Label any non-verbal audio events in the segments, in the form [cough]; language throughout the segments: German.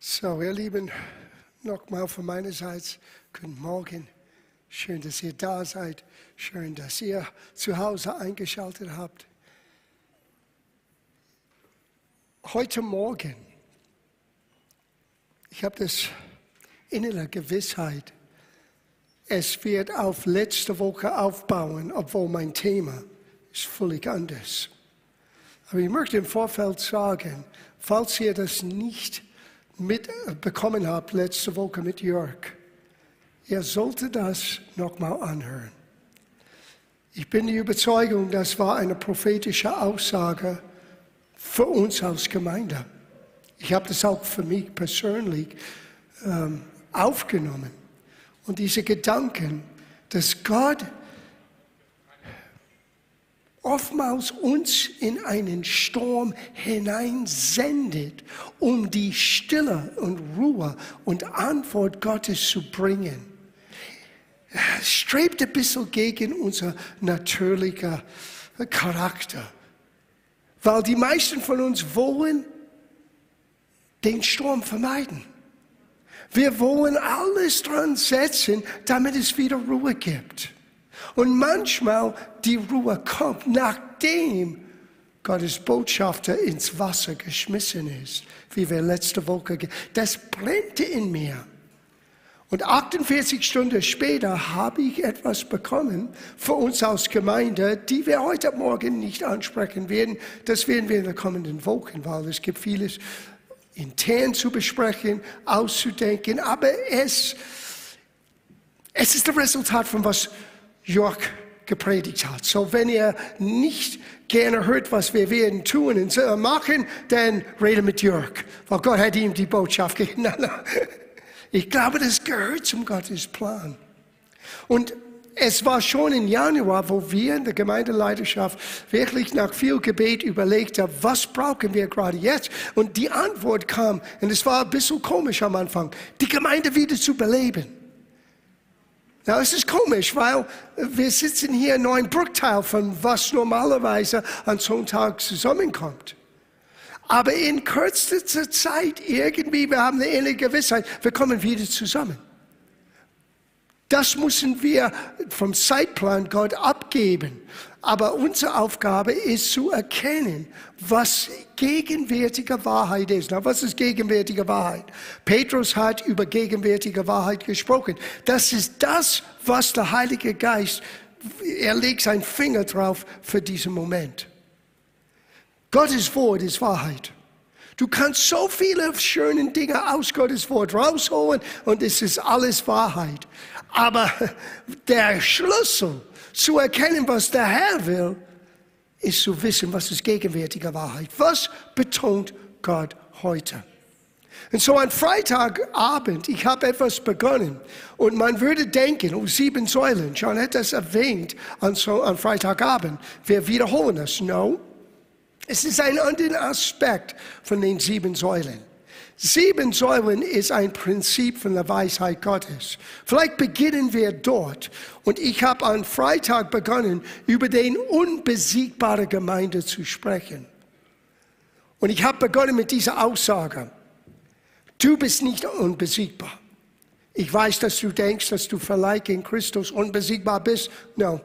So, ihr Lieben, nochmal von meiner Seite, guten Morgen. Schön, dass ihr da seid. Schön, dass ihr zu Hause eingeschaltet habt. Heute Morgen, ich habe das innere Gewissheit, es wird auf letzte Woche aufbauen, obwohl mein Thema ist völlig anders. Aber ich möchte im Vorfeld sagen, falls ihr das nicht mitbekommen habt letzte Woche mit Jörg, ihr solltet das nochmal anhören. Ich bin die Überzeugung, das war eine prophetische Aussage für uns als Gemeinde. Ich habe das auch für mich persönlich ähm, aufgenommen. Und diese Gedanken, dass Gott oftmals uns in einen Sturm hineinsendet, um die Stille und Ruhe und Antwort Gottes zu bringen. Strebt ein bisschen gegen unser natürlicher Charakter, weil die meisten von uns wollen den Sturm vermeiden. Wir wollen alles dran setzen, damit es wieder Ruhe gibt. Und manchmal die Ruhe kommt, nachdem Gottes Botschafter ins Wasser geschmissen ist, wie wir letzte Woche, das brennte in mir. Und 48 Stunden später habe ich etwas bekommen für uns als Gemeinde, die wir heute Morgen nicht ansprechen werden. Das werden wir in den kommenden Wochen, weil es gibt vieles intern zu besprechen, auszudenken. Aber es, es ist das Resultat von was Jörg gepredigt hat. So, wenn ihr nicht gerne hört, was wir werden tun und machen, dann rede mit Jörg, weil Gott hat ihm die Botschaft gegeben. [laughs] Ich glaube, das gehört zum Gottes Plan. Und es war schon im Januar, wo wir in der Gemeindeleiterschaft wirklich nach viel Gebet überlegt haben, was brauchen wir gerade jetzt? Und die Antwort kam, und es war ein bisschen komisch am Anfang, die Gemeinde wieder zu beleben. Na, es ist komisch, weil wir sitzen hier nur ein Bruchteil von was normalerweise an Sonntag zusammenkommt. Aber in kürzester Zeit irgendwie, wir haben eine innere Gewissheit, wir kommen wieder zusammen. Das müssen wir vom Zeitplan Gott abgeben. Aber unsere Aufgabe ist zu erkennen, was gegenwärtige Wahrheit ist. Na, was ist gegenwärtige Wahrheit? Petrus hat über gegenwärtige Wahrheit gesprochen. Das ist das, was der Heilige Geist, er legt seinen Finger drauf für diesen Moment. Gottes Wort ist Wahrheit. Du kannst so viele schöne Dinge aus Gottes Wort rausholen und es ist alles Wahrheit. Aber [laughs] der Schlüssel zu erkennen, was der Herr will, ist zu wissen, was ist gegenwärtige Wahrheit. Was betont Gott heute? Und so an Freitagabend, ich habe etwas begonnen und man würde denken, oh, sieben Säulen, John hat das erwähnt an, so, an Freitagabend, wir wiederholen das. No, es ist ein anderer Aspekt von den sieben Säulen. Sieben Säulen ist ein Prinzip von der Weisheit Gottes. Vielleicht beginnen wir dort. Und ich habe am Freitag begonnen, über den unbesiegbare Gemeinde zu sprechen. Und ich habe begonnen mit dieser Aussage. Du bist nicht unbesiegbar. Ich weiß, dass du denkst, dass du vielleicht in Christus unbesiegbar bist. No.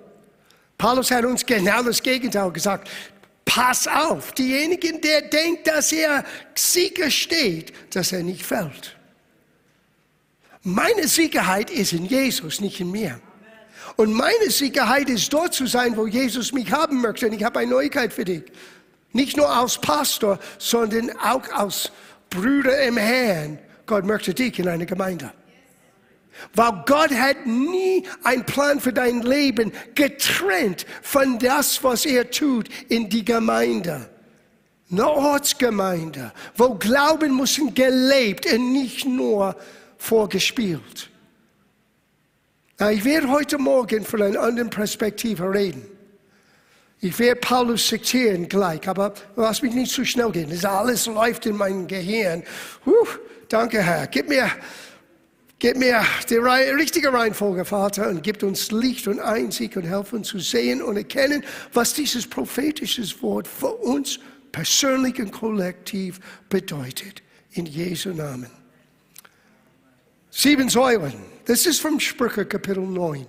Paulus hat uns genau das Gegenteil gesagt. Pass auf, diejenigen, der denkt, dass er Sieger steht, dass er nicht fällt. Meine Sicherheit ist in Jesus, nicht in mir. Und meine Sicherheit ist dort zu sein, wo Jesus mich haben möchte. Und ich habe eine Neuigkeit für dich. Nicht nur als Pastor, sondern auch als Bruder im Herrn. Gott möchte dich in eine Gemeinde. Weil Gott hat nie einen Plan für dein Leben getrennt von das, was er tut in die Gemeinde. Eine Ortsgemeinde, wo Glauben muss gelebt und nicht nur vorgespielt. ich werde heute Morgen von einer anderen Perspektive reden. Ich werde Paulus zitieren gleich, aber lass mich nicht zu schnell gehen. Das alles läuft in meinem Gehirn. Puh, danke, Herr. Gib mir Gib mir die richtige Reihenfolge, Vater, und gib uns Licht und Einsicht und helf uns zu sehen und erkennen, was dieses prophetische Wort für uns persönlich und kollektiv bedeutet. In Jesu Namen. Sieben Säulen. Das ist vom Sprüche Kapitel 9.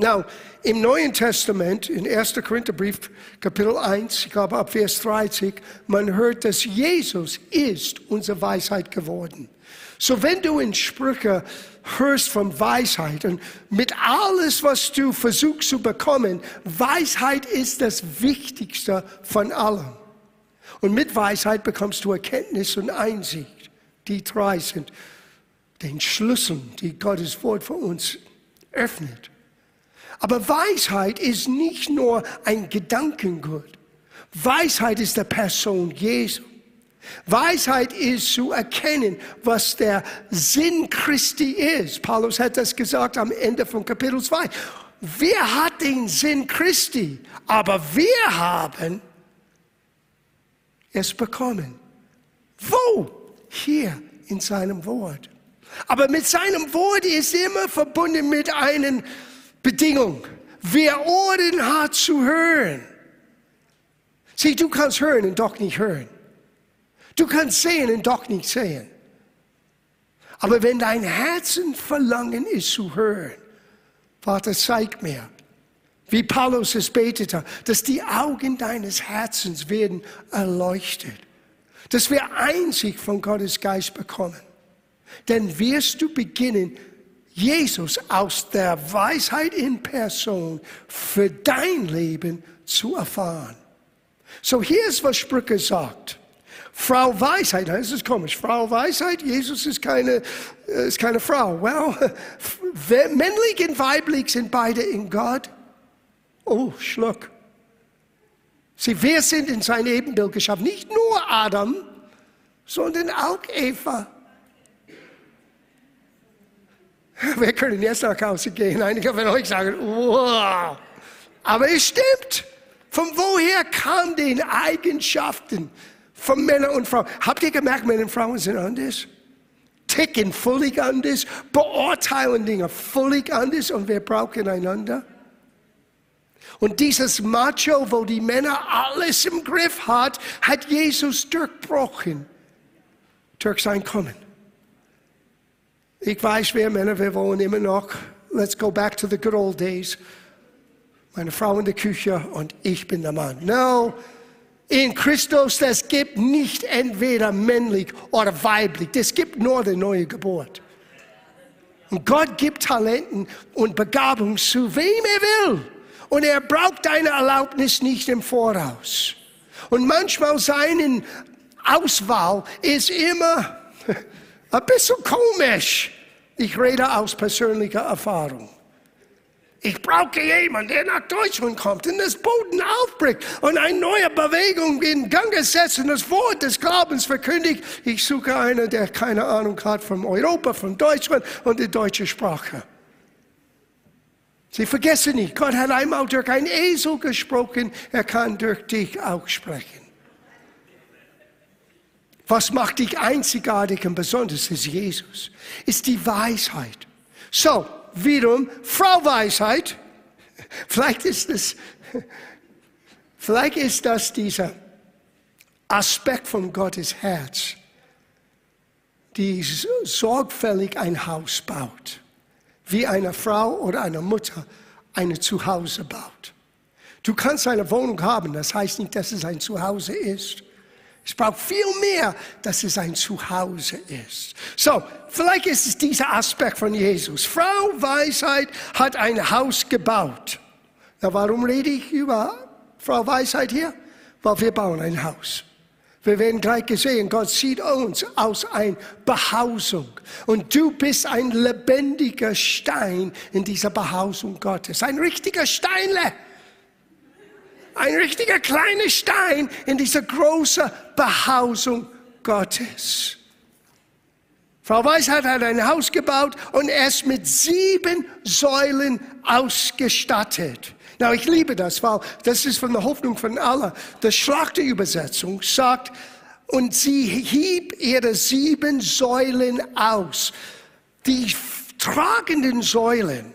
Now, im Neuen Testament, in 1. Korintherbrief, Kapitel 1, ich glaube ab Vers 30, man hört, dass Jesus ist unsere Weisheit geworden. So, wenn du in Sprüche hörst von Weisheit und mit alles, was du versuchst zu bekommen, Weisheit ist das Wichtigste von allem. Und mit Weisheit bekommst du Erkenntnis und Einsicht. Die drei sind den Schlüssel, die Gottes Wort für uns öffnet. Aber Weisheit ist nicht nur ein Gedankengut. Weisheit ist der Person Jesu. Weisheit ist zu erkennen, was der Sinn Christi ist. Paulus hat das gesagt am Ende von Kapitel 2. Wer hat den Sinn Christi? Aber wir haben es bekommen. Wo? Hier in seinem Wort. Aber mit seinem Wort ist immer verbunden mit einer Bedingung. Wer Ohren hat zu hören. Sieh, du kannst hören und doch nicht hören. Du kannst sehen und doch nicht sehen. Aber wenn dein Herzen verlangen ist zu hören, Vater, zeig mir, wie Paulus es betete, dass die Augen deines Herzens werden erleuchtet, dass wir Einsicht von Gottes Geist bekommen. Dann wirst du beginnen, Jesus aus der Weisheit in Person für dein Leben zu erfahren. So hier ist, was Sprüche sagt. Frau Weisheit, das ist komisch. Frau Weisheit, Jesus ist keine, äh, ist keine Frau. Well, [laughs] männlich und weiblich sind beide in Gott. Oh, Schluck. Sie, wir sind in sein Ebenbild geschaffen. Nicht nur Adam, sondern auch Eva. [laughs] Wir können jetzt nach Hause gehen. Einige von euch sagen, wow. Aber es stimmt. Von woher kamen die Eigenschaften von Männern und Frauen? Habt ihr gemerkt, Männer und Frauen sind anders? Ticken völlig anders, beurteilen Dinge völlig anders und wir brauchen einander. Und dieses Macho, wo die Männer alles im Griff hat, hat Jesus durchbrochen durch sein Kommen. Ich weiß, wir Männer, wir wollen immer noch, let's go back to the good old days. Meine Frau in der Küche und ich bin der Mann. No, in Christus, das gibt nicht entweder männlich oder weiblich. Das gibt nur die neue Geburt. Und Gott gibt Talenten und Begabung zu wem er will. Und er braucht deine Erlaubnis nicht im Voraus. Und manchmal seine Auswahl ist immer [laughs] ein bisschen komisch. Ich rede aus persönlicher Erfahrung. Ich brauche jemanden, der nach Deutschland kommt und das Boden aufbricht und eine neue Bewegung in Gang setzt und das Wort des Glaubens verkündigt. Ich suche einen, der keine Ahnung hat von Europa, von Deutschland und die deutsche Sprache. Sie vergessen nicht, Gott hat einmal durch einen Esel gesprochen, er kann durch dich auch sprechen. Was macht dich einzigartig und besonders ist Jesus, ist die Weisheit. So, wiederum, Frau Weisheit, vielleicht ist es, vielleicht ist das dieser Aspekt von Gottes Herz, die sorgfältig ein Haus baut, wie eine Frau oder eine Mutter ein Zuhause baut. Du kannst eine Wohnung haben, das heißt nicht, dass es ein Zuhause ist. Es braucht viel mehr, dass es ein Zuhause ist. So, vielleicht ist es dieser Aspekt von Jesus. Frau Weisheit hat ein Haus gebaut. Na, warum rede ich über Frau Weisheit hier? Weil wir bauen ein Haus. Wir werden gleich gesehen, Gott sieht uns aus einer Behausung. Und du bist ein lebendiger Stein in dieser Behausung Gottes. Ein richtiger Steinle ein richtiger kleiner Stein in dieser großen Behausung Gottes. Frau Weisheit hat ein Haus gebaut und es mit sieben Säulen ausgestattet. Na, ich liebe das, weil das ist von der Hoffnung von aller. Die Schlachterübersetzung sagt, und sie hieb ihre sieben Säulen aus. Die tragenden Säulen,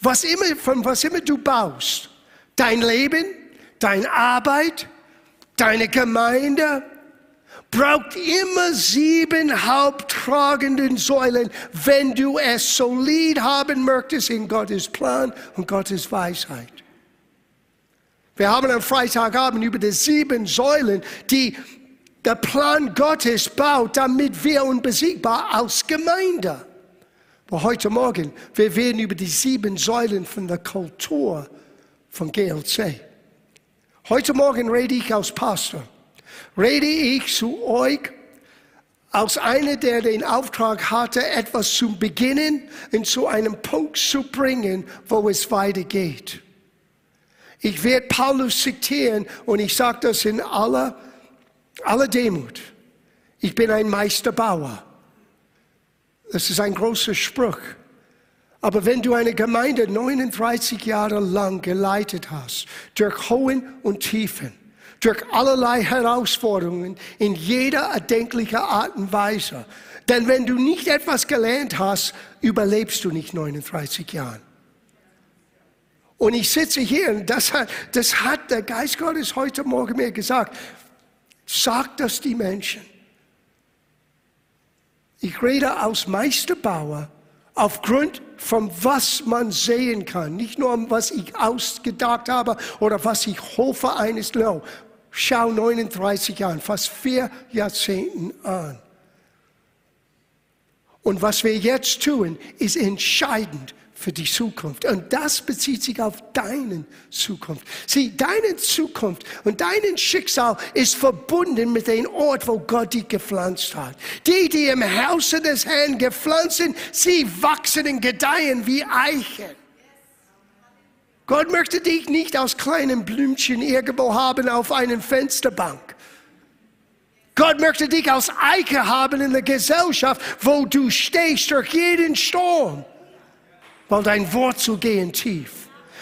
was immer, von was immer du baust, dein Leben, deine Arbeit, deine Gemeinde, braucht immer sieben haupttragenden Säulen, wenn du es solid haben möchtest in Gottes Plan und Gottes Weisheit. Wir haben am Freitagabend über die sieben Säulen, die der Plan Gottes baut, damit wir unbesiegbar als Gemeinde. Aber heute Morgen, wir werden über die sieben Säulen von der Kultur von GLC. Heute Morgen rede ich als Pastor. Rede ich zu euch als einer, der den Auftrag hatte, etwas zu beginnen und zu einem Punkt zu bringen, wo es weitergeht. Ich werde Paulus zitieren und ich sage das in aller, aller Demut. Ich bin ein Meisterbauer. Das ist ein großer Spruch. Aber wenn du eine Gemeinde 39 Jahre lang geleitet hast, durch Hohen und Tiefen, durch allerlei Herausforderungen in jeder erdenklichen Art und Weise, denn wenn du nicht etwas gelernt hast, überlebst du nicht 39 Jahre. Und ich sitze hier und das hat, das hat der Geist Gottes heute Morgen mir gesagt. Sagt das die Menschen. Ich rede aus Meisterbauer aufgrund von was man sehen kann. Nicht nur was ich ausgedacht habe oder was ich hoffe eines. No. Schau 39 Jahre, fast vier Jahrzehnten an. Und was wir jetzt tun, ist entscheidend für die Zukunft. Und das bezieht sich auf deine Zukunft. Sieh, deine Zukunft und dein Schicksal ist verbunden mit dem Ort, wo Gott dich gepflanzt hat. Die, die im Hause des Herrn gepflanzt sind, sie wachsen und gedeihen wie Eichen. Gott möchte dich nicht aus kleinen Blümchen irgendwo haben auf einer Fensterbank. Gott möchte dich als Eiche haben in der Gesellschaft, wo du stehst durch jeden Sturm weil dein Wurzel gehen tief.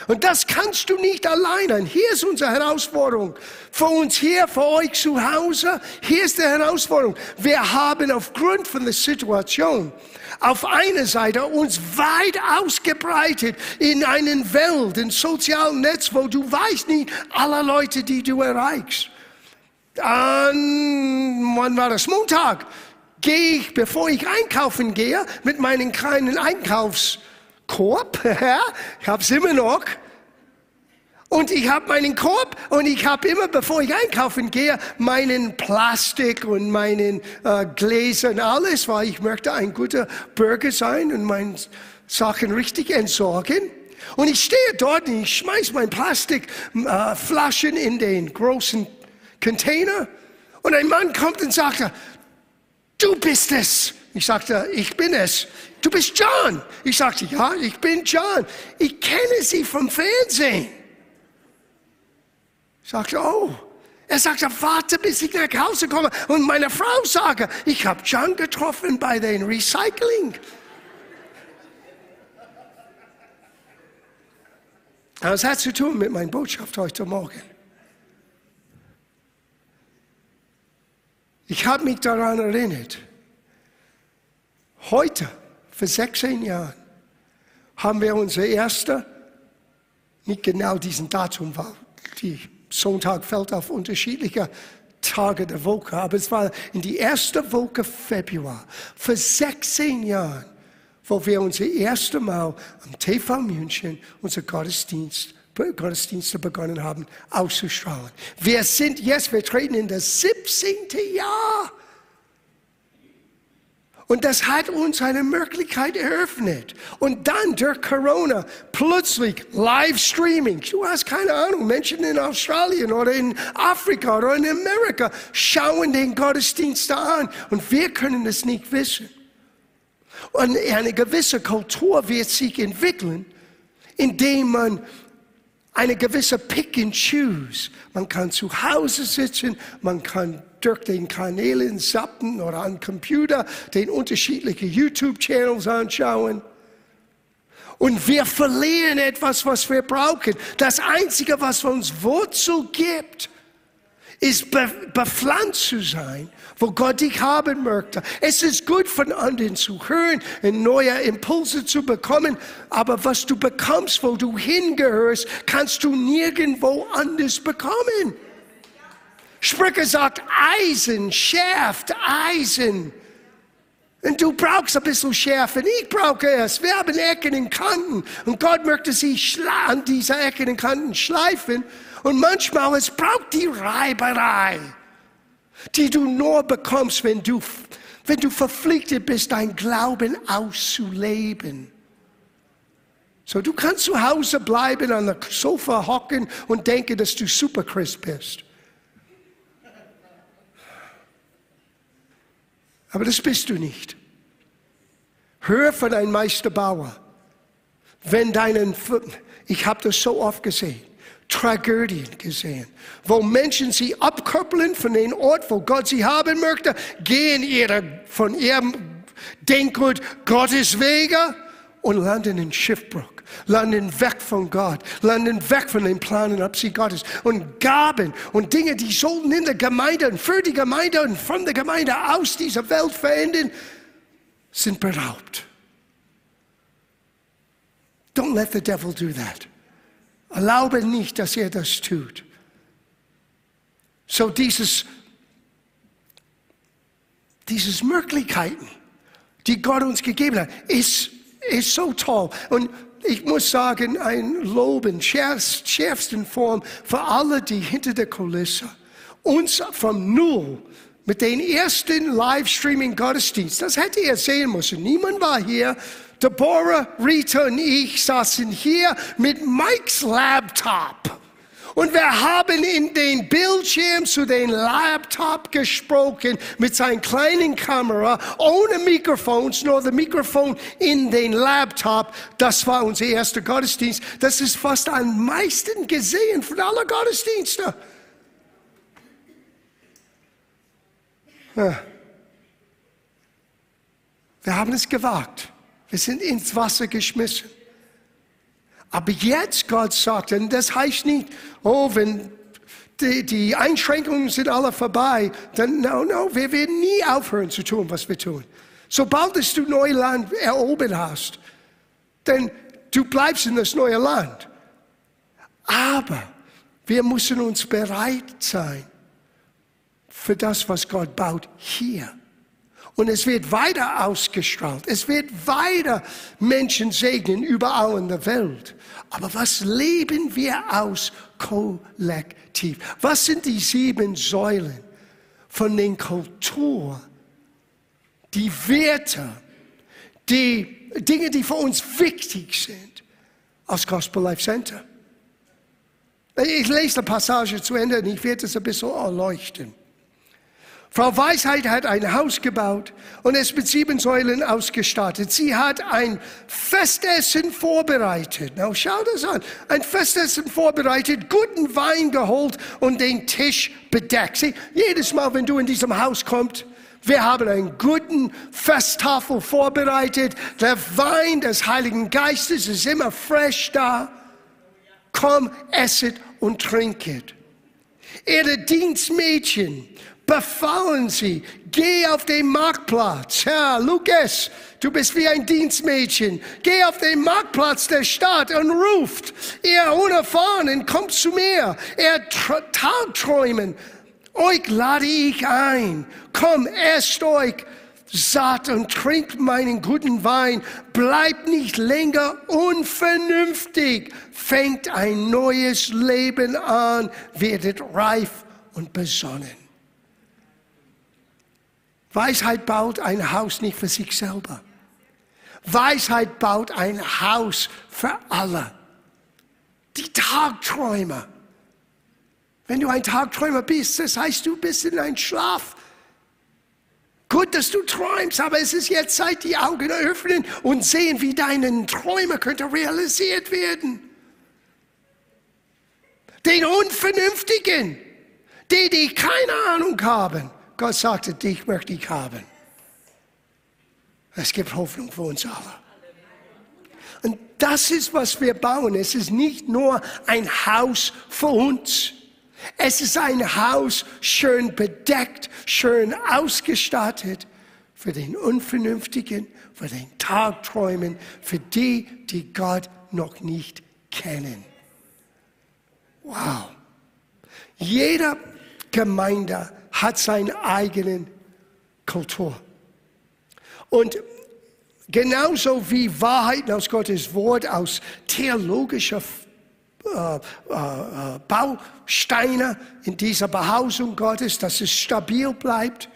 Und das kannst du nicht alleine. Hier ist unsere Herausforderung. Für uns hier, für euch zu Hause, hier ist die Herausforderung. Wir haben aufgrund von der Situation auf einer Seite uns weit ausgebreitet in einen Welt, in sozialen Netz, wo du weißt nicht alle Leute, die du erreichst. An, wann war das? Montag gehe ich, bevor ich einkaufen gehe, mit meinen kleinen Einkaufs Korb, [laughs] ich habe es immer noch. Und ich habe meinen Korb und ich habe immer, bevor ich einkaufen gehe, meinen Plastik und meinen äh, Gläser alles, weil ich möchte ein guter Bürger sein und meine Sachen richtig entsorgen. Und ich stehe dort und ich schmeiß mein Plastikflaschen äh, in den großen Container. Und ein Mann kommt und sagt, du bist es. Ich sagte, ich bin es du bist John. Ich sagte, ja, ich bin John. Ich kenne Sie vom Fernsehen. Ich sagte, oh. Er sagte, warte, bis ich nach Hause komme und meine Frau sage, ich habe John getroffen bei den Recycling. Das hat zu tun mit meiner Botschaft heute Morgen. Ich habe mich daran erinnert. Heute vor 16 Jahren haben wir unser erster, nicht genau diesen Datum, weil die Sonntag fällt auf unterschiedliche Tage der Woche, aber es war in die erste Woche Februar, vor 16 Jahren, wo wir unser erstes Mal am TV München unser Gottesdienst Gottesdienste begonnen haben auszustrahlen. Wir sind jetzt, wir treten in das 17. Jahr und das hat uns eine Möglichkeit eröffnet. Und dann durch Corona plötzlich Livestreaming. Du hast keine Ahnung, Menschen in Australien oder in Afrika oder in Amerika schauen den Gottesdienst an und wir können es nicht wissen. Und eine gewisse Kultur wird sich entwickeln, indem man eine gewisse Pick and Choose. Man kann zu Hause sitzen, man kann durch den Kanälen zappen oder am Computer den unterschiedlichen YouTube-Channels anschauen. Und wir verlieren etwas, was wir brauchen. Das Einzige, was uns Wurzel gibt, ist bepflanzt zu sein, wo Gott dich haben möchte. Es ist gut von anderen zu hören und neue Impulse zu bekommen, aber was du bekommst, wo du hingehörst, kannst du nirgendwo anders bekommen. Sprüche sagt, Eisen schärft Eisen. Und du brauchst ein bisschen Schärfe. Ich brauche es. Wir haben Ecken und Kanten. Und Gott möchte sie an dieser Ecken und Kanten schleifen. Und manchmal es braucht die Reiberei, die du nur bekommst, wenn du, wenn du verpflichtet bist, dein Glauben auszuleben. So, du kannst zu Hause bleiben, an der Sofa hocken und denken, dass du Superchrist bist. Aber das bist du nicht. Hör von einem Meisterbauer. Wenn deinen, ich habe das so oft gesehen, Tragödien gesehen, wo Menschen sie abkoppeln von dem Ort, wo Gott sie haben möchte, gehen ihre, von ihrem Denkgut Gottes Wege und landen in Schiffbruch, landen weg von Gott, landen weg von den Planen und Absicht Gottes und Gaben und Dinge, die sollten in der Gemeinde und für die Gemeinde und von der Gemeinde aus dieser Welt verändern, sind beraubt. Don't let the devil do that. Erlaube nicht, dass er das tut. So dieses, dieses Möglichkeiten, die Gott uns gegeben hat, ist ist so toll. Und ich muss sagen, ein Loben, schärfsten Form für alle, die hinter der Kulisse uns vom Null mit den ersten Livestreaming-Gottesdienst, das hätte ihr sehen müssen. Niemand war hier. Deborah, Rita und ich saßen hier mit Mikes Laptop. Und wir haben in den Bildschirm zu den Laptop gesprochen mit seiner kleinen Kamera, ohne Mikrofons, nur das Mikrofon in den Laptop. Das war unser erster Gottesdienst. Das ist fast am meisten gesehen von allen Gottesdiensten. Wir haben es gewagt. Wir sind ins Wasser geschmissen. Aber jetzt Gott sagt, und das heißt nicht, oh, wenn die, die Einschränkungen sind alle vorbei, dann, no, no, wir werden nie aufhören zu tun, was wir tun. Sobald du Neuland erobert hast, denn du bleibst in das neue Land. Aber wir müssen uns bereit sein für das, was Gott baut hier. Und es wird weiter ausgestrahlt. Es wird weiter Menschen segnen überall in der Welt. Aber was leben wir aus kollektiv? Was sind die sieben Säulen von den Kultur, die Werte, die Dinge, die für uns wichtig sind als Gospel Life Center? Ich lese die Passage zu Ende und ich werde es ein bisschen erleuchten. Frau Weisheit hat ein Haus gebaut und es mit sieben Säulen ausgestattet. Sie hat ein Festessen vorbereitet. Na, schau das an. Ein Festessen vorbereitet, guten Wein geholt und den Tisch bedeckt. Sieh, jedes Mal, wenn du in diesem Haus kommst, wir haben einen guten Festtafel vorbereitet. Der Wein des Heiligen Geistes ist immer fresh da. Komm, esset und trinket. Ihre Dienstmädchen befallen sie, geh auf den Marktplatz. Ja, Lukas, du bist wie ein Dienstmädchen. Geh auf den Marktplatz der Stadt und ruft, ihr Unerfahrenen, kommt zu mir. Ihr Tagträumen, euch lade ich ein. Komm, esst euch satt und trinkt meinen guten Wein. Bleibt nicht länger unvernünftig. Fängt ein neues Leben an, werdet reif und besonnen. Weisheit baut ein Haus nicht für sich selber. Weisheit baut ein Haus für alle. Die Tagträumer. Wenn du ein Tagträumer bist, das heißt, du bist in einem Schlaf. Gut, dass du träumst, aber es ist jetzt Zeit, die Augen öffnen und sehen, wie deine Träume könnte realisiert werden. Den Unvernünftigen, die, die keine Ahnung haben, Gott sagte, dich möchte ich haben. Es gibt Hoffnung für uns alle. Und das ist, was wir bauen. Es ist nicht nur ein Haus für uns. Es ist ein Haus schön bedeckt, schön ausgestattet für den Unvernünftigen, für den Tagträumen, für die, die Gott noch nicht kennen. Wow. Jeder Gemeinde hat seine eigene Kultur. Und genauso wie Wahrheiten aus Gottes Wort, aus theologischer äh, äh, äh, Bausteine in dieser Behausung Gottes, dass es stabil bleibt,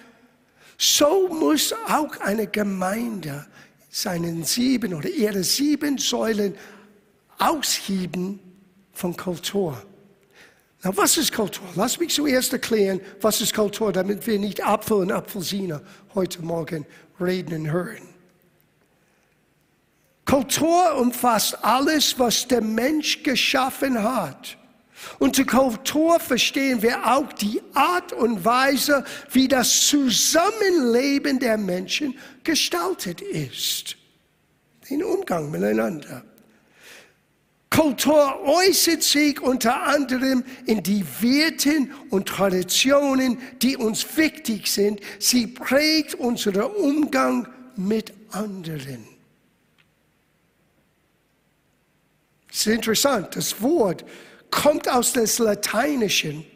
so muss auch eine Gemeinde seinen sieben oder ihre sieben Säulen ausheben von Kultur. Na, was ist Kultur? Lass mich zuerst erklären, was ist Kultur, damit wir nicht Apfel und Apfelsine heute Morgen reden und hören. Kultur umfasst alles, was der Mensch geschaffen hat. Unter Kultur verstehen wir auch die Art und Weise, wie das Zusammenleben der Menschen gestaltet ist. Den Umgang miteinander. Kultur äußert sich unter anderem in die Werten und Traditionen, die uns wichtig sind. Sie prägt unseren Umgang mit anderen. Es ist interessant, das Wort kommt aus des Lateinischen.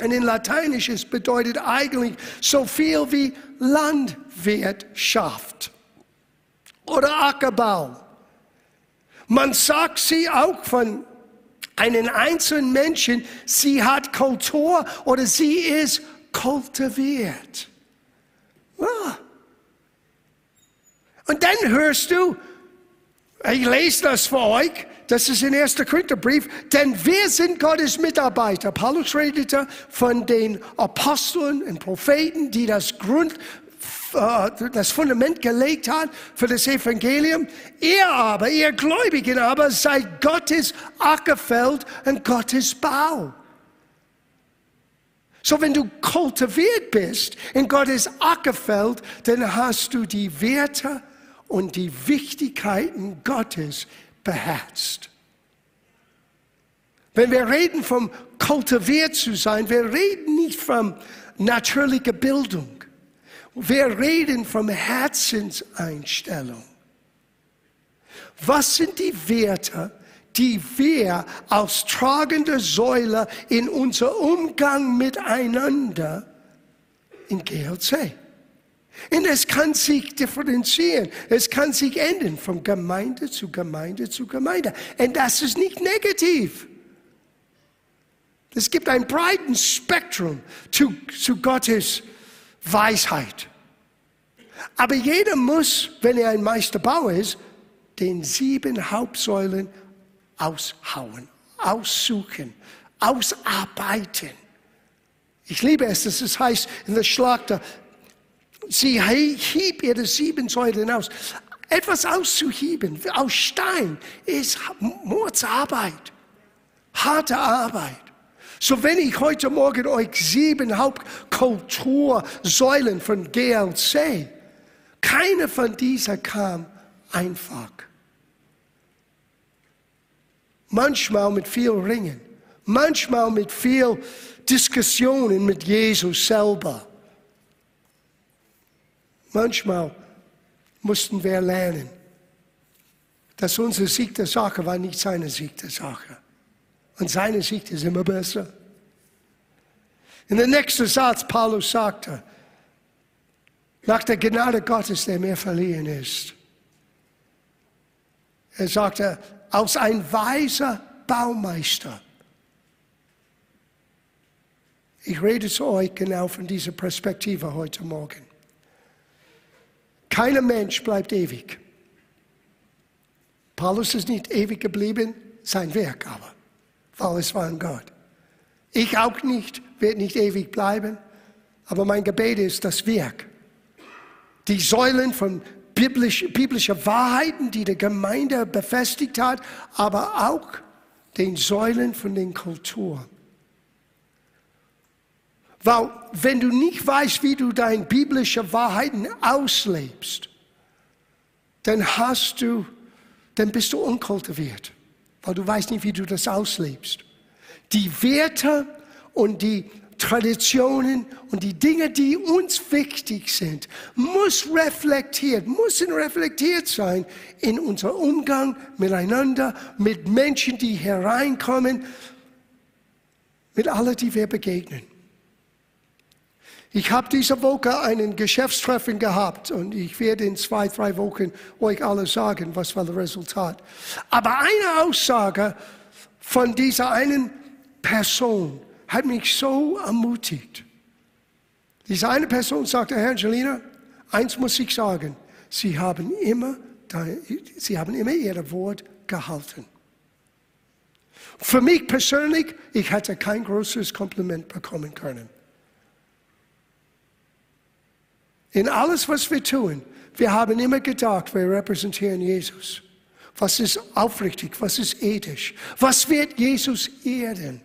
Und in Lateinisches bedeutet eigentlich so viel wie Landwirtschaft oder Ackerbau. Man sagt sie auch von einem einzelnen Menschen, sie hat Kultur oder sie ist kultiviert. Ja. Und dann hörst du, ich lese das für euch, das ist in 1. Korintherbrief, denn wir sind Gottes Mitarbeiter. Paulus redete von den Aposteln und Propheten, die das Grund, das Fundament gelegt hat für das Evangelium. Ihr aber, ihr Gläubigen aber, seid Gottes Ackerfeld und Gottes Bau. So, wenn du kultiviert bist in Gottes Ackerfeld, dann hast du die Werte und die Wichtigkeiten Gottes beherzt. Wenn wir reden vom kultiviert zu sein, wir reden nicht von natürlicher Bildung. Wir reden von Herzenseinstellung. Was sind die Werte, die wir als tragende Säule in unser Umgang miteinander in GLC und es kann sich differenzieren. Es kann sich ändern von Gemeinde zu Gemeinde zu Gemeinde. Und das ist nicht negativ. Es gibt ein breites Spektrum zu, zu Gottes Weisheit. Aber jeder muss, wenn er ein Meisterbauer ist, den sieben Hauptsäulen aushauen, aussuchen, ausarbeiten. Ich liebe es, dass es heißt in der Schlachter, Sie hieb ihre sieben Säulen aus. Etwas auszuheben aus Stein ist Mordsarbeit, harte Arbeit. So wenn ich heute Morgen euch sieben Hauptkultursäulen von GLC, keine von dieser kam einfach. Manchmal mit viel Ringen, manchmal mit viel Diskussionen mit Jesus selber. Manchmal mussten wir lernen, dass unser Sieg der Sache war nicht seine Sieg der Sache. Und seine Sicht ist immer besser. In der nächsten Satz, Paulus sagte, nach der Gnade Gottes, der mir verliehen ist. Er sagte, als ein weiser Baumeister. Ich rede zu euch genau von dieser Perspektive heute Morgen. Keiner Mensch bleibt ewig. Paulus ist nicht ewig geblieben, sein Werk aber, weil es war ein Gott. Ich auch nicht, werde nicht ewig bleiben, aber mein Gebet ist das Werk. Die Säulen von biblisch, biblischer Wahrheiten, die die Gemeinde befestigt hat, aber auch den Säulen von den Kulturen. Weil wenn du nicht weißt, wie du deine biblische Wahrheiten auslebst, dann hast du, dann bist du unkultiviert, weil du weißt nicht, wie du das auslebst. Die Werte und die Traditionen und die Dinge, die uns wichtig sind, muss reflektiert, müssen reflektiert sein in unser Umgang miteinander, mit Menschen, die hereinkommen, mit allen, die wir begegnen. Ich habe diese Woche einen Geschäftstreffen gehabt und ich werde in zwei, drei Wochen euch alle sagen, was war das Resultat. Aber eine Aussage von dieser einen Person hat mich so ermutigt. Diese eine Person sagte, Herr Angelina, eins muss ich sagen, Sie haben immer, Sie haben immer Ihr Wort gehalten. Für mich persönlich, ich hätte kein größeres Kompliment bekommen können. In alles, was wir tun, wir haben immer gedacht, wir repräsentieren Jesus. Was ist aufrichtig? Was ist ethisch? Was wird Jesus erden?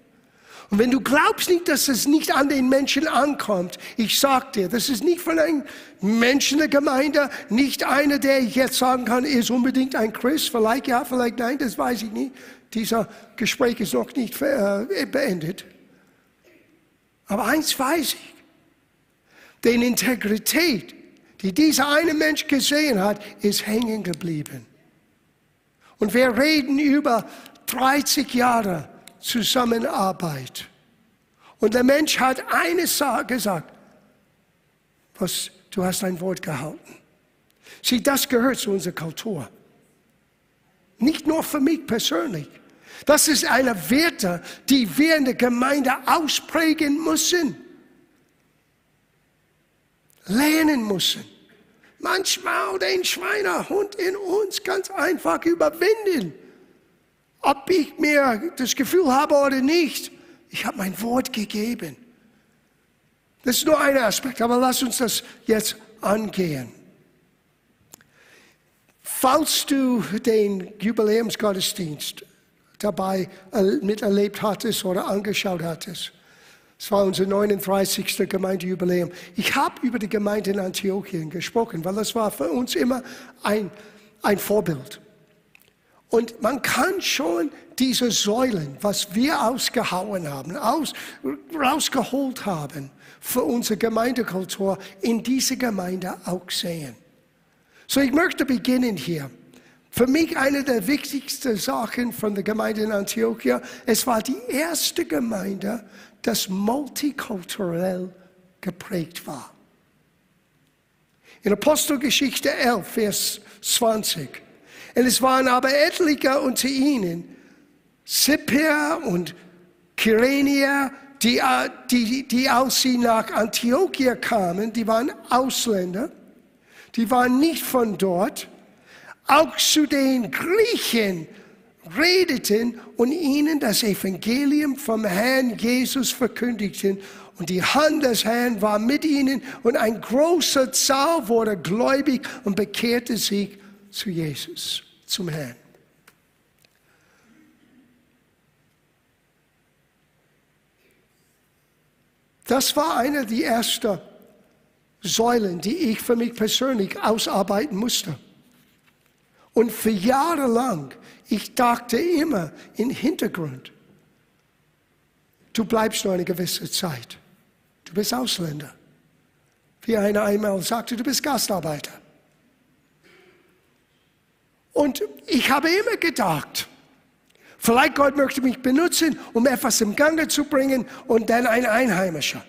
Und wenn du glaubst nicht, dass es nicht an den Menschen ankommt, ich sag dir, das ist nicht von einem Menschen der Gemeinde, nicht einer, der ich jetzt sagen kann, ist unbedingt ein Christ, vielleicht ja, vielleicht nein, das weiß ich nicht. Dieser Gespräch ist noch nicht äh, beendet. Aber eins weiß ich, denn Integrität, die dieser eine Mensch gesehen hat, ist hängen geblieben. Und wir reden über 30 Jahre Zusammenarbeit. Und der Mensch hat eines gesagt, was, du hast ein Wort gehalten. Sieh, das gehört zu unserer Kultur. Nicht nur für mich persönlich. Das ist eine Werte, die wir in der Gemeinde ausprägen müssen lernen müssen. Manchmal den Schweinehund in uns ganz einfach überwinden. Ob ich mir das Gefühl habe oder nicht, ich habe mein Wort gegeben. Das ist nur ein Aspekt, aber lass uns das jetzt angehen. Falls du den Jubiläumsgottesdienst dabei miterlebt hattest oder angeschaut hattest, es war unser 39. Gemeindejubiläum. Ich habe über die Gemeinde in Antiochien gesprochen, weil das war für uns immer ein, ein Vorbild. Und man kann schon diese Säulen, was wir ausgehauen haben, aus, rausgeholt haben für unsere Gemeindekultur, in diese Gemeinde auch sehen. So, ich möchte beginnen hier. Für mich eine der wichtigsten Sachen von der Gemeinde in Antiochia, es war die erste Gemeinde, das multikulturell geprägt war. In Apostelgeschichte 11, Vers 20. Und es waren aber etliche unter ihnen, Sipir und Kyrenia, die, die, die aus sie nach Antiochia kamen, die waren Ausländer, die waren nicht von dort. Auch zu den Griechen redeten und ihnen das Evangelium vom Herrn Jesus verkündigten. Und die Hand des Herrn war mit ihnen und ein großer Zahl wurde gläubig und bekehrte sich zu Jesus, zum Herrn. Das war eine der ersten Säulen, die ich für mich persönlich ausarbeiten musste. Und für Jahre lang ich dachte immer im Hintergrund, du bleibst nur eine gewisse Zeit. Du bist Ausländer. Wie einer einmal sagte, du bist Gastarbeiter. Und ich habe immer gedacht, vielleicht Gott möchte mich benutzen, um etwas im Gange zu bringen und dann ein Einheimischer.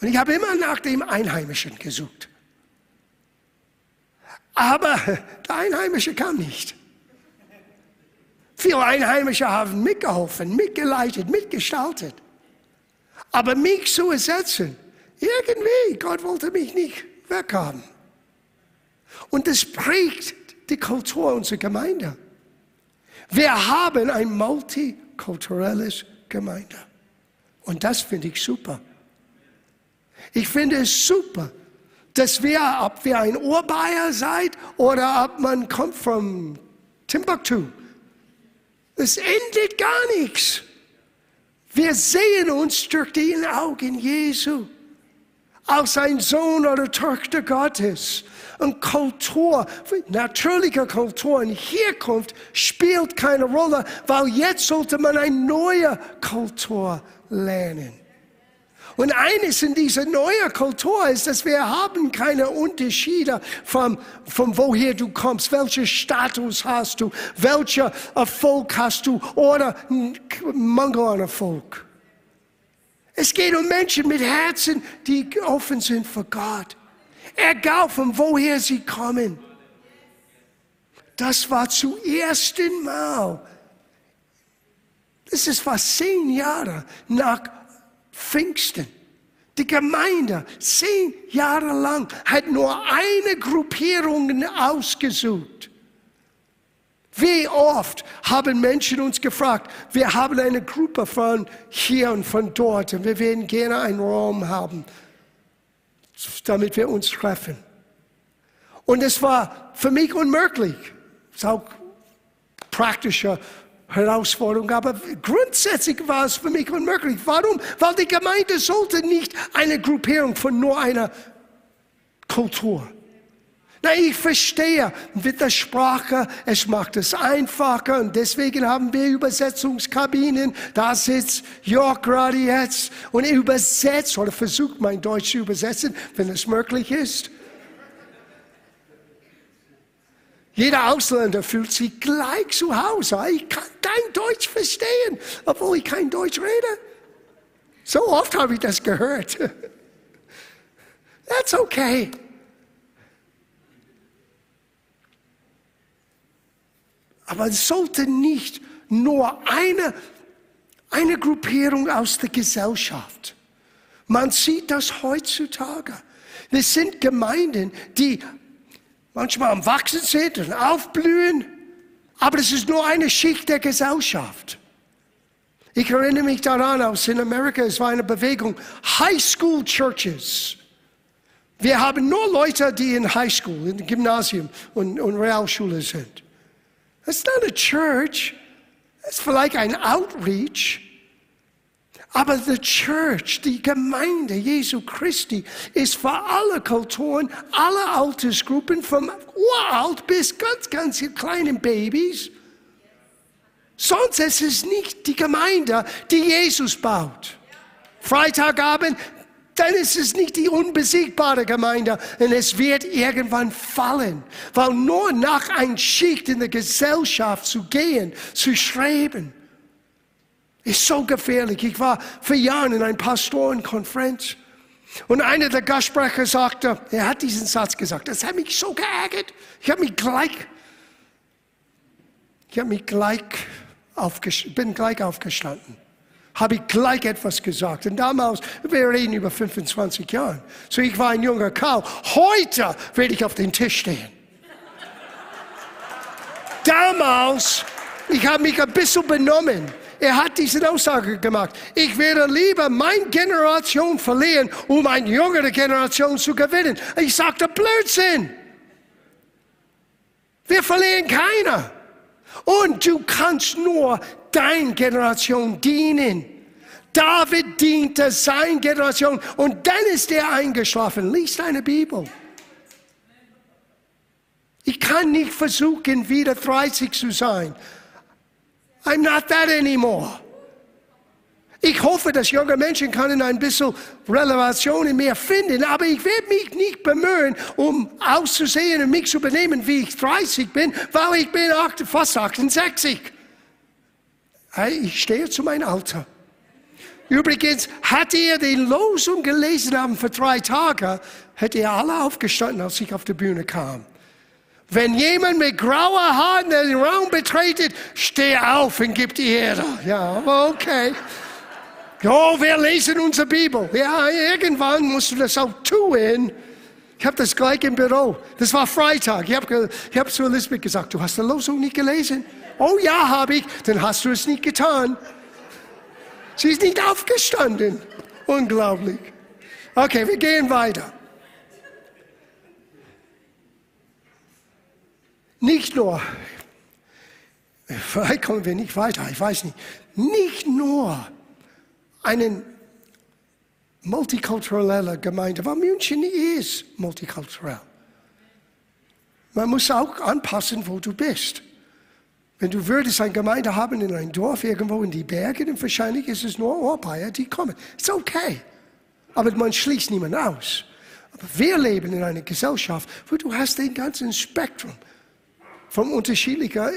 Und ich habe immer nach dem Einheimischen gesucht. Aber [laughs] der Einheimische kam nicht. Viele Einheimische haben mitgeholfen, mitgeleitet, mitgestaltet. Aber mich zu ersetzen, irgendwie, Gott wollte mich nicht weghaben. Und das prägt die Kultur unserer Gemeinde. Wir haben ein multikulturelles Gemeinde. Und das finde ich super. Ich finde es super, dass wir, ob wir ein Urbayer seid oder ob man kommt von Timbuktu, es endet gar nichts. Wir sehen uns durch die Augen Jesu als ein Sohn oder Tochter Gottes. Und Kultur, natürliche Kultur und Herkunft spielt keine Rolle, weil jetzt sollte man eine neue Kultur lernen. Und eines in dieser neuen Kultur ist, dass wir haben keine Unterschiede von, von woher du kommst, welchen Status hast du, welcher Erfolg hast du oder Mangel an Erfolg. Es geht um Menschen mit Herzen, die offen sind für Gott. Egal von woher sie kommen. Das war zum ersten Mal. Das ist fast zehn Jahre nach Pfingsten. Die Gemeinde, zehn Jahre lang, hat nur eine Gruppierung ausgesucht. Wie oft haben Menschen uns gefragt, wir haben eine Gruppe von hier und von dort und wir werden gerne einen Raum haben, damit wir uns treffen. Und es war für mich unmöglich. Es ist auch praktische Herausforderung, aber grundsätzlich war es für mich unmöglich. Warum? Weil die Gemeinde sollte nicht eine Gruppierung von nur einer Kultur na, ich verstehe mit der Sprache, es macht es einfacher und deswegen haben wir Übersetzungskabinen. Da sitzt Jörg gerade jetzt und er übersetzt oder versucht mein Deutsch zu übersetzen, wenn es möglich ist. Jeder Ausländer fühlt sich gleich zu Hause. Ich kann kein Deutsch verstehen, obwohl ich kein Deutsch rede. So oft habe ich das gehört. That's okay. Aber es sollte nicht nur eine, eine Gruppierung aus der Gesellschaft. Man sieht das heutzutage. Es sind Gemeinden, die manchmal am Wachsen sind und aufblühen, aber es ist nur eine Schicht der Gesellschaft. Ich erinnere mich daran, aus in Amerika, es war eine Bewegung, High School Churches. Wir haben nur Leute, die in High School, in Gymnasium und, und Realschule sind. It's not a church. Es ist vielleicht ein Outreach. Aber die Church, die Gemeinde Jesu Christi, ist für alle Kulturen, alle Altersgruppen, vom uralt bis ganz, ganz kleinen Babys. Sonst ist es nicht die Gemeinde, die Jesus baut. Freitagabend dann ist es nicht die unbesiegbare Gemeinde und es wird irgendwann fallen, weil nur nach ein Schicht in der Gesellschaft zu gehen, zu streben, ist so gefährlich. Ich war vor Jahren in einer Pastorenkonferenz und einer der Gastsprecher sagte, er hat diesen Satz gesagt, das hat mich so geärgert. Ich habe mich gleich, ich habe mich gleich bin gleich aufgestanden habe ich gleich etwas gesagt. Und damals, wir reden über 25 Jahre. So ich war ein junger Kerl. Heute werde ich auf den Tisch stehen. damals, ich habe mich ein bisschen benommen. Er hat diese Aussage gemacht. Ich werde lieber meine Generation verlieren, um eine jüngere Generation zu gewinnen. Ich sagte Blödsinn. Wir verlieren keiner. Und du kannst nur deine Generation dienen. David diente seine Generation und dann ist er eingeschlafen. Lies deine Bibel. Ich kann nicht versuchen, wieder 30 zu sein. I'm not that anymore. Ich hoffe, dass junge Menschen können ein bisschen Relevation in mir finden, aber ich werde mich nicht bemühen, um auszusehen und mich zu benehmen, wie ich 30 bin, weil ich bin fast 68. Ich stehe zu meinem Alter. Übrigens, hätte ihr die Losung gelesen haben für drei Tage, hätte ihr alle aufgestanden, als ich auf die Bühne kam. Wenn jemand mit grauer Haaren den Raum betretet, steh auf und gib die Ehre. Ja, okay. Oh, wir lesen unsere Bibel. Ja, irgendwann musst du das auch tun. Ich habe das gleich im Büro. Das war Freitag. Ich habe hab zu Elisabeth gesagt, du hast die Losung nicht gelesen. Oh ja, habe ich. Dann hast du es nicht getan. Sie ist nicht aufgestanden. Unglaublich. Okay, wir gehen weiter. Nicht nur, vielleicht kommen wir nicht weiter, ich weiß nicht, nicht nur eine multikulturelle Gemeinde, weil München ist multikulturell. Man muss auch anpassen, wo du bist. Wenn du würdest eine Gemeinde haben in einem Dorf irgendwo in die Berge, dann wahrscheinlich ist es nur Europäer, die kommen. Ist okay. Aber man schließt niemanden aus. Aber wir leben in einer Gesellschaft, wo du hast den ganzen Spektrum von unterschiedlichen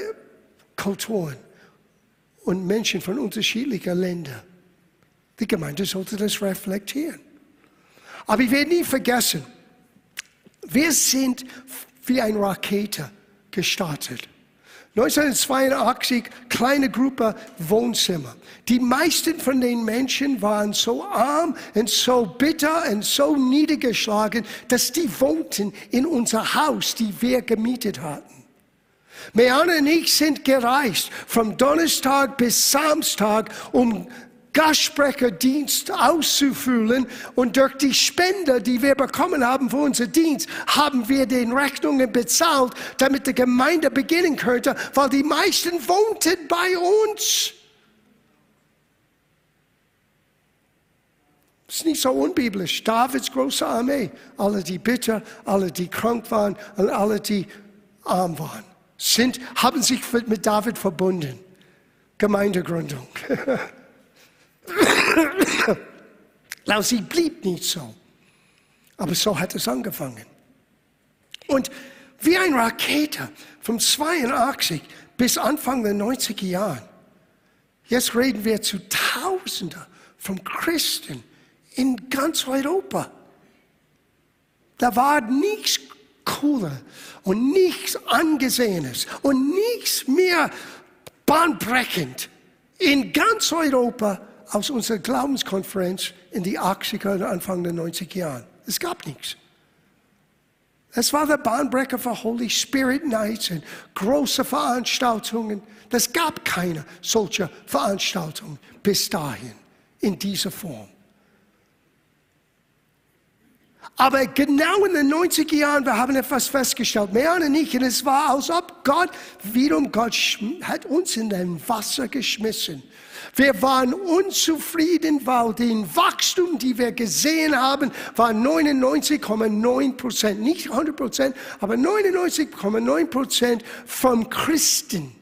Kulturen und Menschen von unterschiedlichen Ländern. Die Gemeinde sollte das reflektieren. Aber ich werde nie vergessen, wir sind wie eine Rakete gestartet. 1982, kleine Gruppe Wohnzimmer. Die meisten von den Menschen waren so arm und so bitter und so niedergeschlagen, dass die wohnten in unser Haus, die wir gemietet hatten. Meana und ich sind gereist, vom Donnerstag bis Samstag, um Gastsprecherdienst auszufüllen und durch die Spender, die wir bekommen haben für unser Dienst, haben wir den Rechnungen bezahlt, damit die Gemeinde beginnen könnte, weil die meisten wohnten bei uns. Das ist nicht so unbiblisch. Davids große Armee, alle die bitter, alle die krank waren und alle die arm waren, sind, haben sich mit David verbunden. Gemeindegründung. [laughs] Na, sie blieb nicht so. Aber so hat es angefangen. Und wie eine Rakete vom 82 bis Anfang der 90er Jahren. Jetzt reden wir zu Tausenden von Christen in ganz Europa. Da war nichts cooler und nichts angesehenes und nichts mehr bahnbrechend in ganz Europa aus unserer Glaubenskonferenz in die 80er und Anfang der 90er Jahren. Es gab nichts. Es war der Bahnbrecher für Holy Spirit Nights und große Veranstaltungen. Es gab keine solcher Veranstaltungen bis dahin in dieser Form. Aber genau in den 90er Jahren, wir haben etwas festgestellt, mehr und nicht, und es war, als ob Gott, wiederum Gott hat uns in den Wasser geschmissen. Wir waren unzufrieden, weil den Wachstum, die wir gesehen haben, war 99,9 Prozent. Nicht 100 Prozent, aber 99,9 Prozent vom Christen.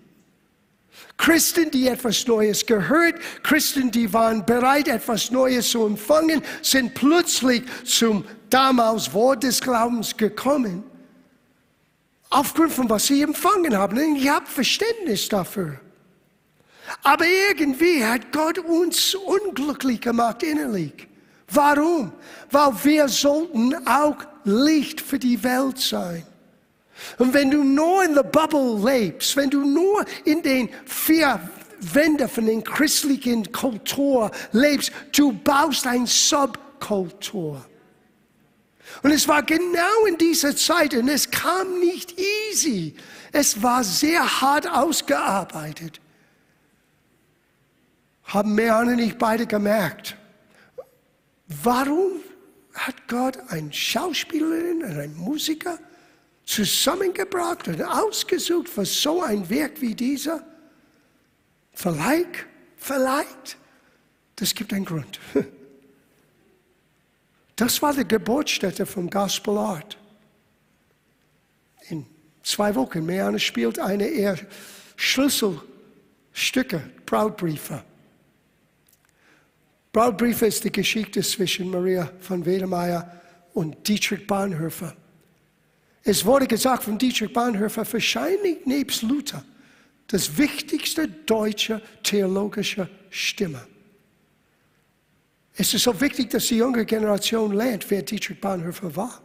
Christen, die etwas Neues gehört, Christen, die waren bereit, etwas Neues zu empfangen, sind plötzlich zum damals Wort des Glaubens gekommen. Aufgrund von was sie empfangen haben. Und ich habe Verständnis dafür. Aber irgendwie hat Gott uns unglücklich gemacht innerlich. Warum? Weil wir sollten auch Licht für die Welt sein. Und wenn du nur in der Bubble lebst, wenn du nur in den vier Wänden von den christlichen Kultur lebst, du baust ein Subkultur. Und es war genau in dieser Zeit und es kam nicht easy. Es war sehr hart ausgearbeitet haben Mehan und ich beide gemerkt, warum hat Gott eine Schauspielerin und einen Musiker zusammengebracht und ausgesucht für so ein Werk wie dieser? Vielleicht, vielleicht, das gibt einen Grund. [laughs] Das war die Geburtsstätte vom Gospel Art. In zwei Wochen, Meana spielt eine eher Schlüsselstücke, Brautbriefe. Brautbriefe ist die Geschichte zwischen Maria von Wedemeyer und Dietrich Bonhoeffer. Es wurde gesagt von Dietrich Bonhoeffer, wahrscheinlich nebst Luther, das wichtigste deutsche theologische Stimme. Es ist so wichtig, dass die junge Generation lernt, wer Dietrich Bonhoeffer war.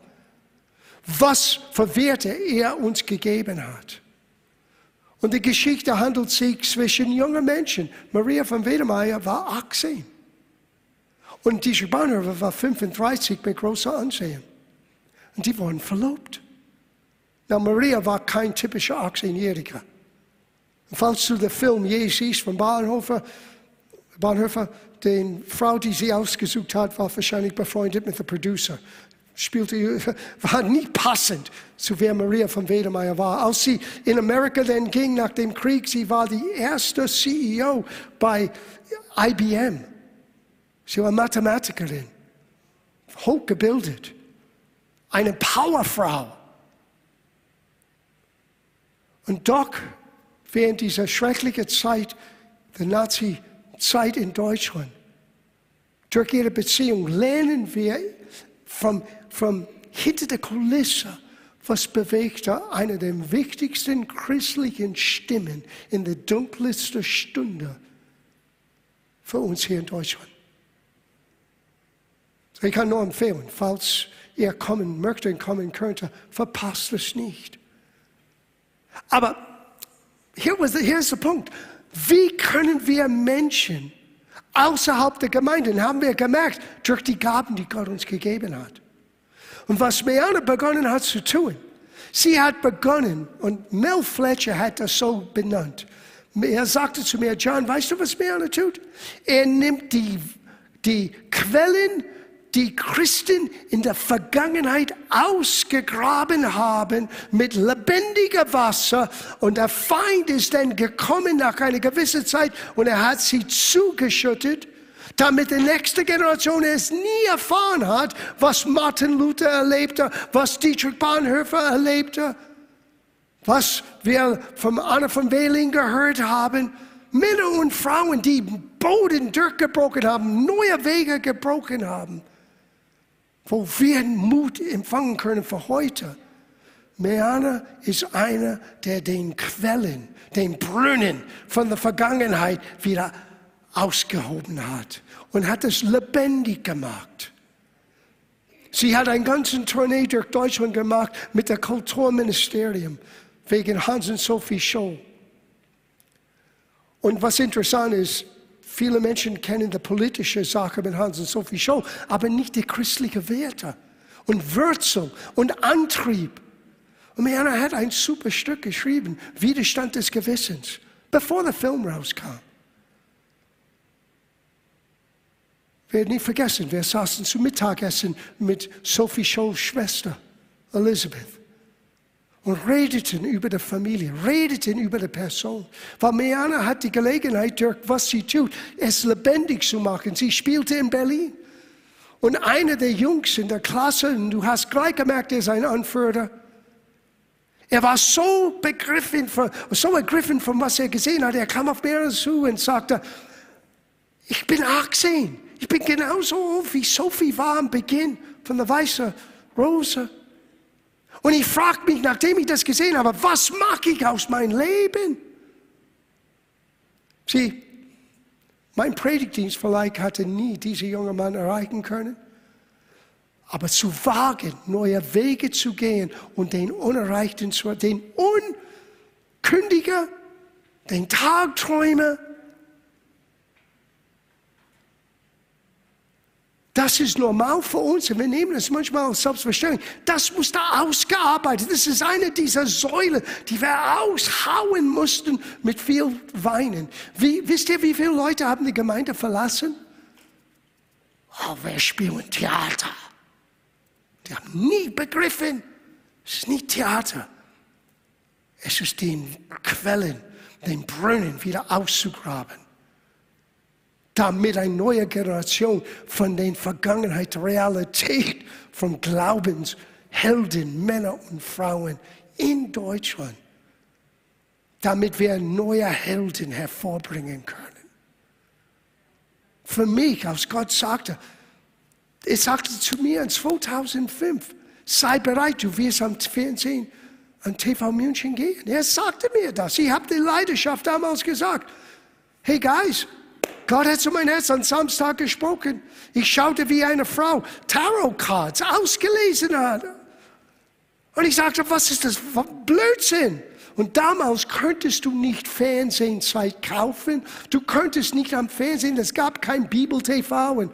Was für Werte er uns gegeben hat. Und die Geschichte handelt sich zwischen jungen Menschen. Maria von Wedemeyer war 18. Und die Bonhoeffer war 35 mit großer Ansehen. Und die wurden verlobt. Na, Maria war kein typischer 18-Jähriger. Falls du den Film je siehst von Bonhoeffer, Bonhoeffer, die Frau, die sie ausgesucht hat, war wahrscheinlich befreundet mit dem Producer. Spielte, [laughs] war nicht passend zu wer Maria von Wedemeyer war. Als sie in Amerika dann ging nach dem Krieg, sie war die erste CEO bei IBM. Sie war Mathematikerin, hochgebildet, eine Powerfrau. Und doch, während dieser schrecklichen Zeit, der Nazi-Zeit in Deutschland, durch ihre Beziehung lernen wir vom, vom hinter der Kulisse, was bewegte eine der wichtigsten christlichen Stimmen in der dunkelsten Stunde für uns hier in Deutschland. Ich kann nur empfehlen, falls ihr kommen möchte und kommen könnte, verpasst es nicht. Aber hier ist der Punkt. Wie können wir Menschen außerhalb der Gemeinde, haben wir gemerkt, durch die Gaben, die Gott uns gegeben hat. Und was Meana begonnen hat zu tun, sie hat begonnen, und Mel Fletcher hat das so benannt. Er sagte zu mir, John, weißt du, was Meana tut? Er nimmt die, die Quellen die Christen in der Vergangenheit ausgegraben haben mit lebendigem Wasser und der Feind ist dann gekommen nach einer gewissen Zeit und er hat sie zugeschüttet, damit die nächste Generation es nie erfahren hat, was Martin Luther erlebte, was Dietrich Bonhoeffer erlebte, was wir von Anna von Wehling gehört haben. Männer und Frauen, die Boden durchgebrochen haben, neue Wege gebrochen haben wo wir Mut empfangen können für heute. Meana ist einer, der den Quellen, den Brunnen von der Vergangenheit wieder ausgehoben hat und hat es lebendig gemacht. Sie hat einen ganzen Tournee durch Deutschland gemacht mit dem Kulturministerium wegen Hans und Sophie Show. Und was interessant ist, Viele Menschen kennen die politische Sache mit Hans und Sophie Scholl, aber nicht die christlichen Werte und Wurzel und Antrieb. Und Mariana hat ein super Stück geschrieben, Widerstand des Gewissens, bevor der Film rauskam. Wir nicht vergessen, wir saßen zum Mittagessen mit Sophie Scholls Schwester, Elizabeth und redeten über die Familie, redeten über die Person. Weil Meana hat die Gelegenheit, durch was sie tut, es lebendig zu machen. Sie spielte in Berlin. Und einer der Jungs in der Klasse, und du hast gleich gemerkt, er ist ein Anführer, er war so begriffen, von, so ergriffen von was er gesehen hat. Er kam auf mir zu und sagte, ich bin 18. Ich bin genauso wie Sophie war am Beginn von der weißen Rose. Und ich frage mich, nachdem ich das gesehen habe, was mache ich aus meinem Leben? Sieh, mein Predigtdienst vielleicht hatte nie diesen jungen Mann erreichen können. Aber zu wagen, neue Wege zu gehen und den Unerreichten zu, den Unkündiger, den Tagträumer, Das ist normal für uns und wir nehmen es manchmal als selbstverständlich. Das muss da ausgearbeitet. Das ist eine dieser Säulen, die wir aushauen mussten mit viel Weinen. Wie, wisst ihr, wie viele Leute haben die Gemeinde verlassen? Oh, wir spielen Theater. Die haben nie begriffen, es ist nicht Theater. Es ist den Quellen, den Brunnen wieder auszugraben damit eine neue Generation von den Vergangenheit, Realität von Glaubenshelden, Männer und Frauen in Deutschland, damit wir neue Helden hervorbringen können. Für mich, als Gott sagte, er sagte zu mir in 2005, sei bereit, du wirst am Fernsehen an TV München gehen. Er sagte mir das. Ich habe die Leidenschaft damals gesagt. Hey Guys, Gott hat zu meinem Herz am Samstag gesprochen. Ich schaute wie eine Frau Tarot-Cards ausgelesen hat. Und ich sagte, was ist das? Blödsinn. Und damals könntest du nicht Fernsehzeit kaufen. Du könntest nicht am Fernsehen, es gab kein Bibel-TV und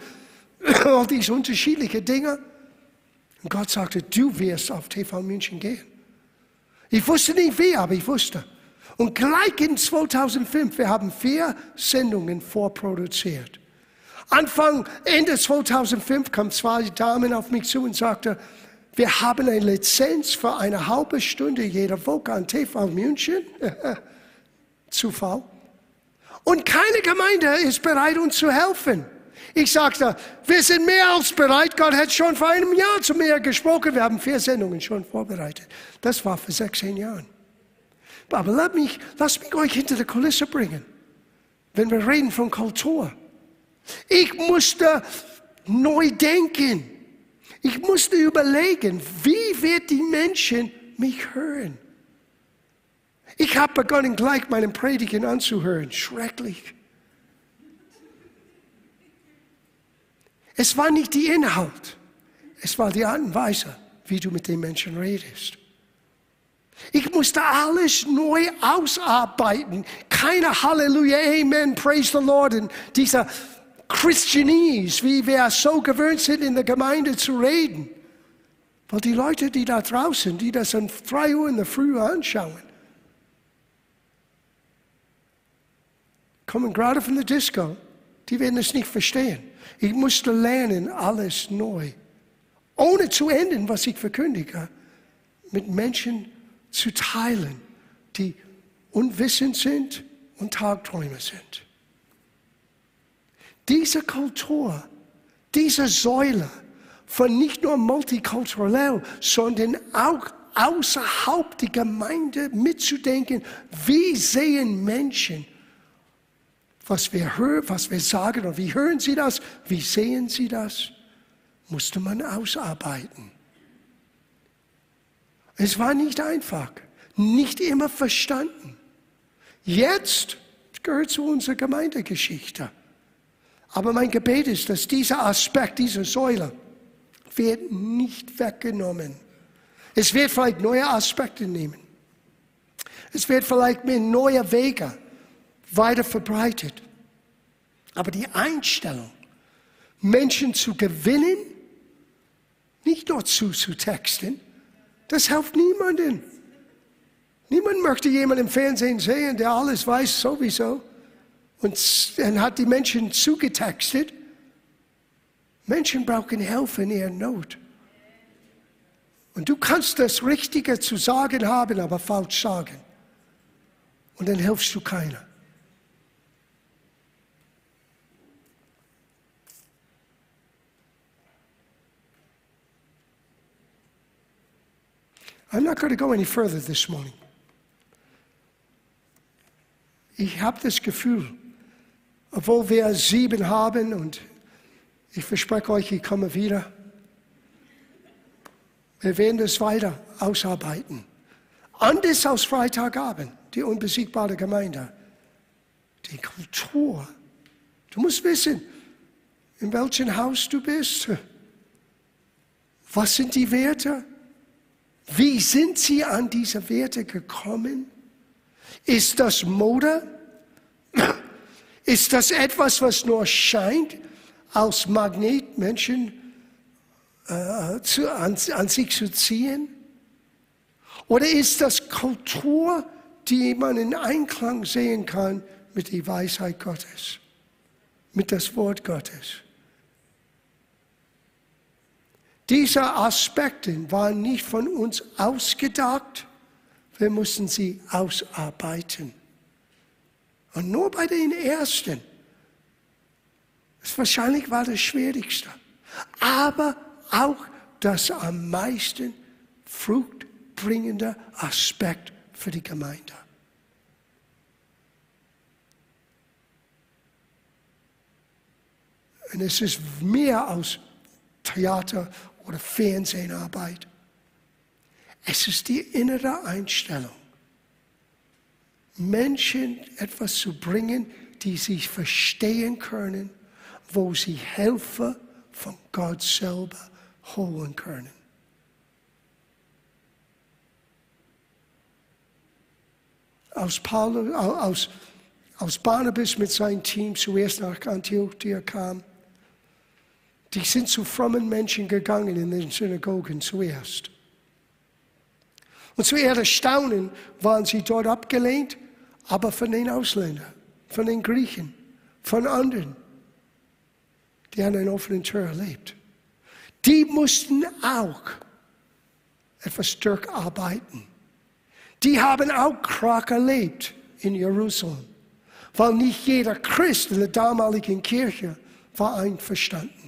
[coughs] all diese unterschiedlichen Dinge. Und Gott sagte, du wirst auf TV München gehen. Ich wusste nicht wie, aber ich wusste. Und gleich in 2005, wir haben vier Sendungen vorproduziert. Anfang, Ende 2005 kamen zwei Damen auf mich zu und sagten, wir haben eine Lizenz für eine halbe Stunde jede Woche an TV München. [laughs] Zufall. Und keine Gemeinde ist bereit, uns zu helfen. Ich sagte, wir sind mehr als bereit. Gott hat schon vor einem Jahr zu mir gesprochen. Wir haben vier Sendungen schon vorbereitet. Das war vor 16 Jahren. Aber lasst mich, lasst mich euch hinter die Kulisse bringen, wenn wir reden von Kultur. Ich musste neu denken. Ich musste überlegen, wie wird die Menschen mich hören? Ich habe begonnen, gleich meinen Predigen anzuhören. Schrecklich. Es war nicht die Inhalt, es war die Art und Weise, wie du mit den Menschen redest. Ich musste alles neu ausarbeiten. Keine Halleluja, Amen, Praise the Lord. Und dieser Christianese, wie wir so gewöhnt sind, in der Gemeinde zu reden. Weil die Leute, die da draußen, die das um drei Uhr in der Früh anschauen, kommen gerade von der Disco, die werden es nicht verstehen. Ich musste lernen, alles neu, ohne zu enden, was ich verkündige, mit Menschen zu teilen, die unwissend sind und Tagträume sind. Diese Kultur, diese Säule von nicht nur multikulturell, sondern auch außerhalb der Gemeinde mitzudenken, wie sehen Menschen, was wir hören, was wir sagen und wie hören sie das, wie sehen sie das, musste man ausarbeiten. Es war nicht einfach, nicht immer verstanden. Jetzt gehört zu unserer Gemeindegeschichte. Aber mein Gebet ist, dass dieser Aspekt, diese Säule, wird nicht weggenommen. Es wird vielleicht neue Aspekte nehmen. Es wird vielleicht mit neuen Wege weiter verbreitet. Aber die Einstellung, Menschen zu gewinnen, nicht nur zu, zu texten, das hilft niemandem. Niemand möchte jemanden im Fernsehen sehen, der alles weiß sowieso und dann hat die Menschen zugetextet. Menschen brauchen Hilfe in ihrer Not. Und du kannst das Richtige zu sagen haben, aber falsch sagen. Und dann hilfst du keiner. I'm not going to go any further this morning. Ich habe das Gefühl, obwohl wir sieben haben und ich verspreche euch, ich komme wieder. Wir werden das weiter ausarbeiten. Anders als Freitagabend, die unbesiegbare Gemeinde. Die Kultur. Du musst wissen, in welchem Haus du bist. Was sind die Werte? Wie sind sie an diese Werte gekommen? Ist das Mode? Ist das etwas, was nur scheint, als Magnet Menschen äh, zu, an, an sich zu ziehen? Oder ist das Kultur, die man in Einklang sehen kann mit der Weisheit Gottes, mit das Wort Gottes? Diese Aspekte waren nicht von uns ausgedacht, wir mussten sie ausarbeiten. Und nur bei den ersten. Das wahrscheinlich war das Schwierigste. Aber auch das am meisten fruchtbringende Aspekt für die Gemeinde. Und es ist mehr als Theater oder Fernseharbeit. Es ist die innere Einstellung. Menschen etwas zu bringen, die sich verstehen können, wo sie Hilfe von Gott selber holen können. Aus, Paulus, aus, aus Barnabas mit seinem Team zuerst nach Antiochia kam, die sind zu frommen Menschen gegangen in den Synagogen zuerst. Und zu ihrer Erstaunen waren sie dort abgelehnt aber von den Ausländern, von den Griechen, von anderen, die an einer offenen Tür erlebt. Die mussten auch etwas arbeiten. Die haben auch Krach erlebt in Jerusalem, weil nicht jeder Christ in der damaligen Kirche war einverstanden.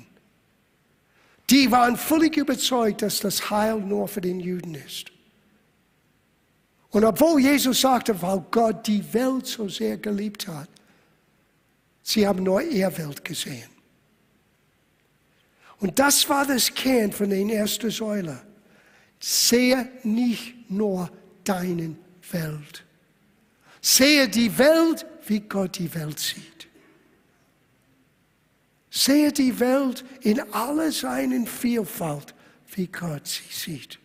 Die waren völlig überzeugt, dass das Heil nur für den Juden ist. Und obwohl Jesus sagte, weil Gott die Welt so sehr geliebt hat, sie haben nur ihr Welt gesehen. Und das war das Kern von der ersten Säule. Sehe nicht nur deinen Welt. Sehe die Welt, wie Gott die Welt sieht. Sehe die Welt in aller seinen Vielfalt, wie Gott sie sieht.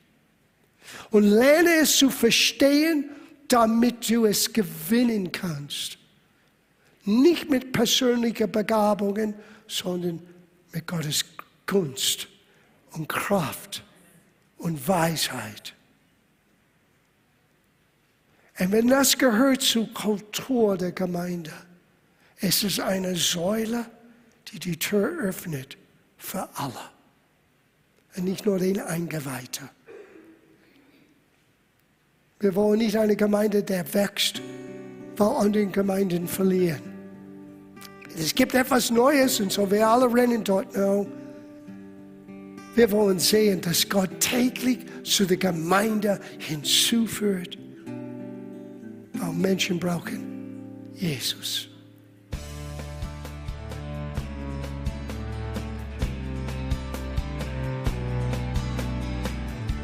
Und lerne es zu verstehen, damit du es gewinnen kannst. Nicht mit persönlichen Begabungen, sondern mit Gottes Kunst und Kraft und Weisheit. Und wenn das gehört zur Kultur der Gemeinde, es ist eine Säule, die die Tür öffnet für alle. Und nicht nur den Eingeweihten. Wir wollen nicht eine Gemeinde, der wächst, weil andere Gemeinden verlieren. Es gibt etwas Neues und so wir alle rennen dort. No. Wir wollen sehen, dass Gott täglich zu der Gemeinde hinzuführt, weil Menschen brauchen Jesus.